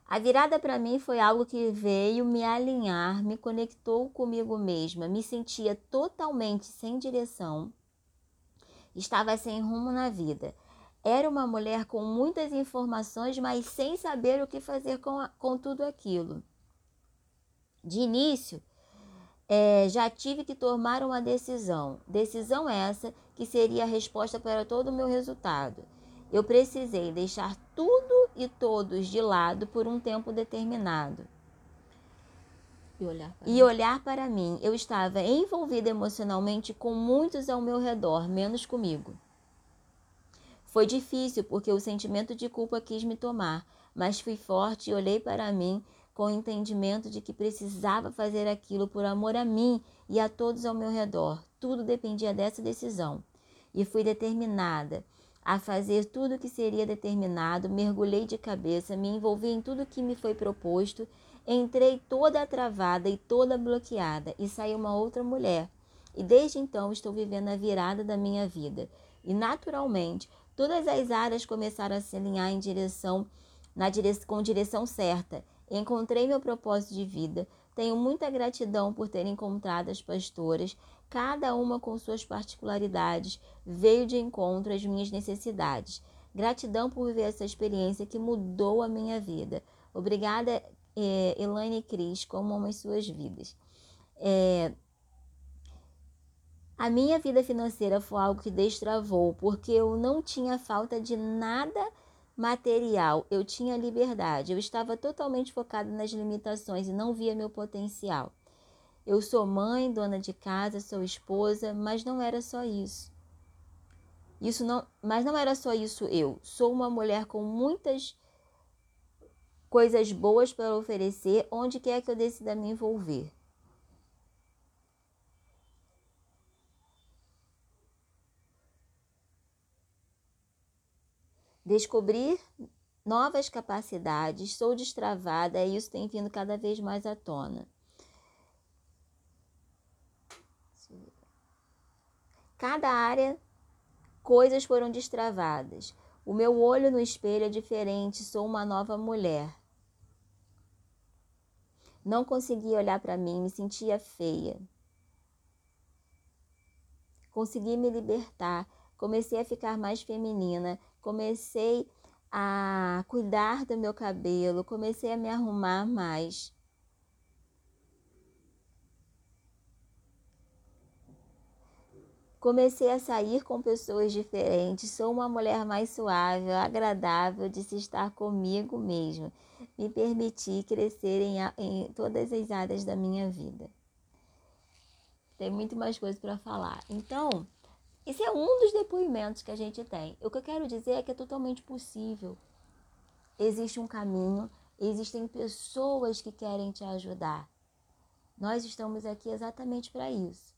A virada para mim foi algo que veio me alinhar, me conectou comigo mesma, me sentia totalmente sem direção, estava sem rumo na vida. Era uma mulher com muitas informações, mas sem saber o que fazer com, a, com tudo aquilo. De início, é, já tive que tomar uma decisão. Decisão essa que seria a resposta para todo o meu resultado. Eu precisei deixar tudo e todos de lado por um tempo determinado. E olhar, para e mim. olhar para mim. Eu estava envolvida emocionalmente com muitos ao meu redor, menos comigo. Foi difícil porque o sentimento de culpa quis me tomar, mas fui forte e olhei para mim com o entendimento de que precisava fazer aquilo por amor a mim e a todos ao meu redor. Tudo dependia dessa decisão. E fui determinada a fazer tudo o que seria determinado, mergulhei de cabeça, me envolvi em tudo que me foi proposto, entrei toda travada e toda bloqueada e saí uma outra mulher. E desde então estou vivendo a virada da minha vida. E naturalmente, todas as áreas começaram a se alinhar em direção na dire... com direção certa Encontrei meu propósito de vida. Tenho muita gratidão por ter encontrado as pastoras, cada uma com suas particularidades, veio de encontro às minhas necessidades. Gratidão por ver essa experiência que mudou a minha vida. Obrigada, é, Elaine e Cris, como amam as suas vidas. É, a minha vida financeira foi algo que destravou, porque eu não tinha falta de nada material, eu tinha liberdade, eu estava totalmente focada nas limitações e não via meu potencial. Eu sou mãe, dona de casa, sou esposa, mas não era só isso. Isso não, mas não era só isso eu. Sou uma mulher com muitas coisas boas para oferecer onde quer que eu decida me envolver. Descobrir novas capacidades, sou destravada e isso tem vindo cada vez mais à tona. Cada área, coisas foram destravadas. O meu olho no espelho é diferente, sou uma nova mulher. Não conseguia olhar para mim, me sentia feia. Consegui me libertar, comecei a ficar mais feminina, comecei a cuidar do meu cabelo, comecei a me arrumar mais. Comecei a sair com pessoas diferentes, sou uma mulher mais suave, agradável de se estar comigo mesmo. Me permiti crescer em, em todas as áreas da minha vida. Tem muito mais coisa para falar. Então, esse é um dos depoimentos que a gente tem. O que eu quero dizer é que é totalmente possível. Existe um caminho, existem pessoas que querem te ajudar. Nós estamos aqui exatamente para isso.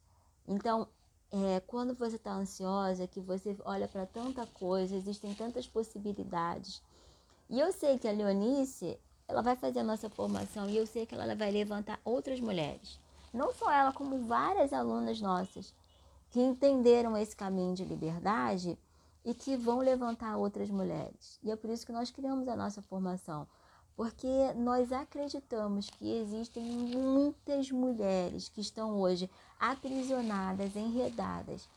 Então, é, quando você está ansiosa, que você olha para tanta coisa, existem tantas possibilidades. E eu sei que a Leonice, ela vai fazer a nossa formação e eu sei que ela vai levantar outras mulheres. Não só ela, como várias alunas nossas que entenderam esse caminho de liberdade e que vão levantar outras mulheres. E é por isso que nós criamos a nossa formação, porque nós acreditamos que existem muitas mulheres que estão hoje aprisionadas, enredadas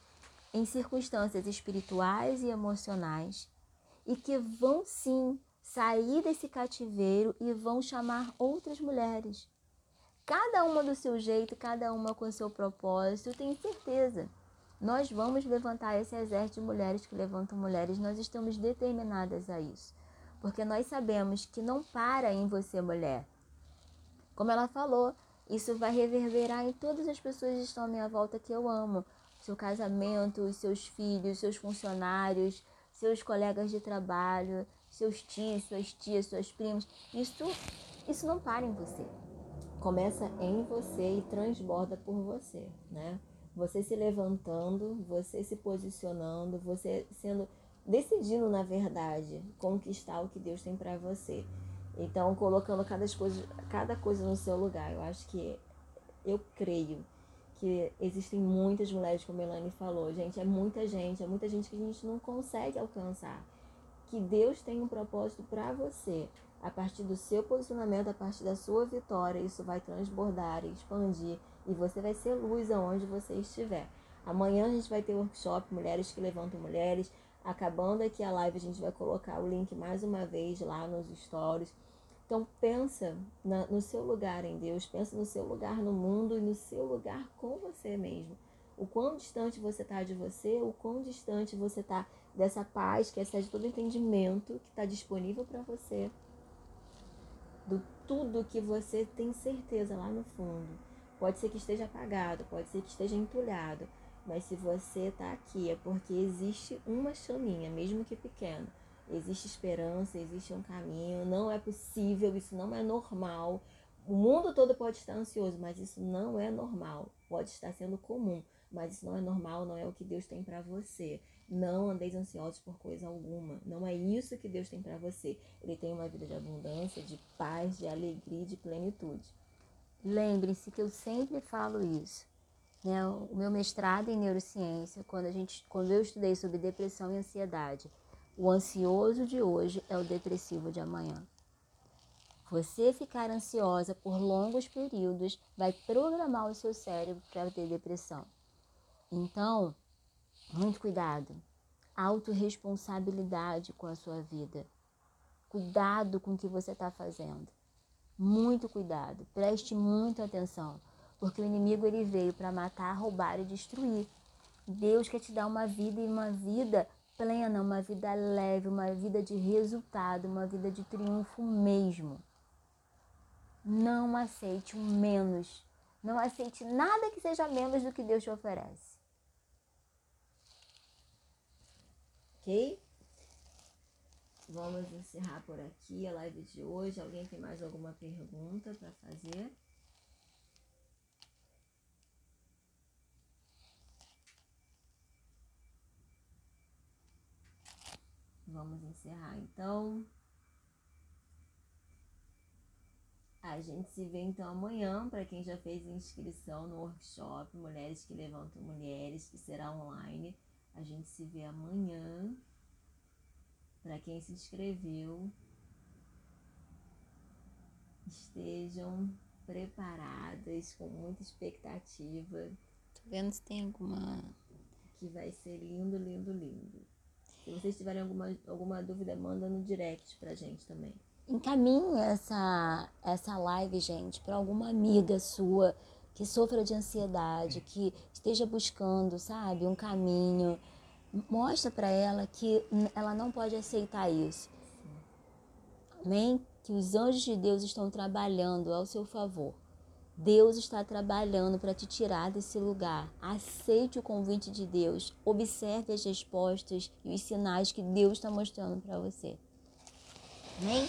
em circunstâncias espirituais e emocionais e que vão sim sair desse cativeiro e vão chamar outras mulheres. Cada uma do seu jeito, cada uma com seu propósito, tenho certeza. Nós vamos levantar esse exército de mulheres que levantam mulheres, nós estamos determinadas a isso porque nós sabemos que não para em você, mulher. Como ela falou, isso vai reverberar em todas as pessoas que estão à minha volta que eu amo. Seu casamento, seus filhos, seus funcionários, seus colegas de trabalho, seus tios, suas tias, suas primas. Isso, isso não para em você. Começa em você e transborda por você, né? Você se levantando, você se posicionando, você sendo decidindo, na verdade, conquistar o que Deus tem para você. Então, colocando cada coisa, cada coisa no seu lugar. Eu acho que eu creio que existem muitas mulheres, como a Melanie falou, gente, é muita gente, é muita gente que a gente não consegue alcançar. Que Deus tem um propósito para você. A partir do seu posicionamento, a partir da sua vitória, isso vai transbordar, expandir e você vai ser luz aonde você estiver. Amanhã a gente vai ter workshop Mulheres que Levantam Mulheres. Acabando aqui a live, a gente vai colocar o link mais uma vez lá nos stories. Então pensa na, no seu lugar em Deus, pensa no seu lugar no mundo e no seu lugar com você mesmo. O quão distante você está de você, o quão distante você está dessa paz que excede todo entendimento que está disponível para você, do tudo que você tem certeza lá no fundo. Pode ser que esteja apagado, pode ser que esteja entulhado, mas se você está aqui é porque existe uma chaminha, mesmo que pequena. Existe esperança, existe um caminho. Não é possível, isso não é normal. O mundo todo pode estar ansioso, mas isso não é normal. Pode estar sendo comum, mas isso não é normal, não é o que Deus tem para você. Não andeis ansiosos por coisa alguma. Não é isso que Deus tem para você. Ele tem uma vida de abundância, de paz, de alegria, de plenitude. Lembre-se que eu sempre falo isso né, o meu mestrado em neurociência, quando, a gente, quando eu estudei sobre depressão e ansiedade, o ansioso de hoje é o depressivo de amanhã. Você ficar ansiosa por longos períodos vai programar o seu cérebro para ter depressão. Então, muito cuidado. Autoresponsabilidade com a sua vida. Cuidado com o que você está fazendo. Muito cuidado. Preste muita atenção porque o inimigo ele veio para matar, roubar e destruir. Deus quer te dar uma vida e uma vida plena, uma vida leve, uma vida de resultado, uma vida de triunfo mesmo. Não aceite o menos. Não aceite nada que seja menos do que Deus te oferece. Ok? Vamos encerrar por aqui a live de hoje. Alguém tem mais alguma pergunta para fazer? Vamos encerrar então. A gente se vê então amanhã para quem já fez inscrição no workshop Mulheres que Levantam Mulheres, que será online. A gente se vê amanhã. Para quem se inscreveu, estejam preparadas, com muita expectativa. Tô vendo se tem alguma. Que vai ser lindo, lindo, lindo. Se vocês tiverem alguma, alguma dúvida, manda no direct pra gente também. Encaminhe essa, essa live, gente, para alguma amiga sua que sofra de ansiedade, que esteja buscando, sabe, um caminho. Mostra para ela que ela não pode aceitar isso. Amém? Que os anjos de Deus estão trabalhando ao seu favor. Deus está trabalhando para te tirar desse lugar. Aceite o convite de Deus. Observe as respostas e os sinais que Deus está mostrando para você. Amém?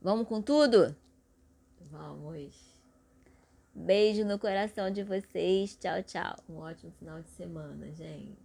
Vamos com tudo? Vamos. Beijo no coração de vocês. Tchau, tchau. Um ótimo final de semana, gente.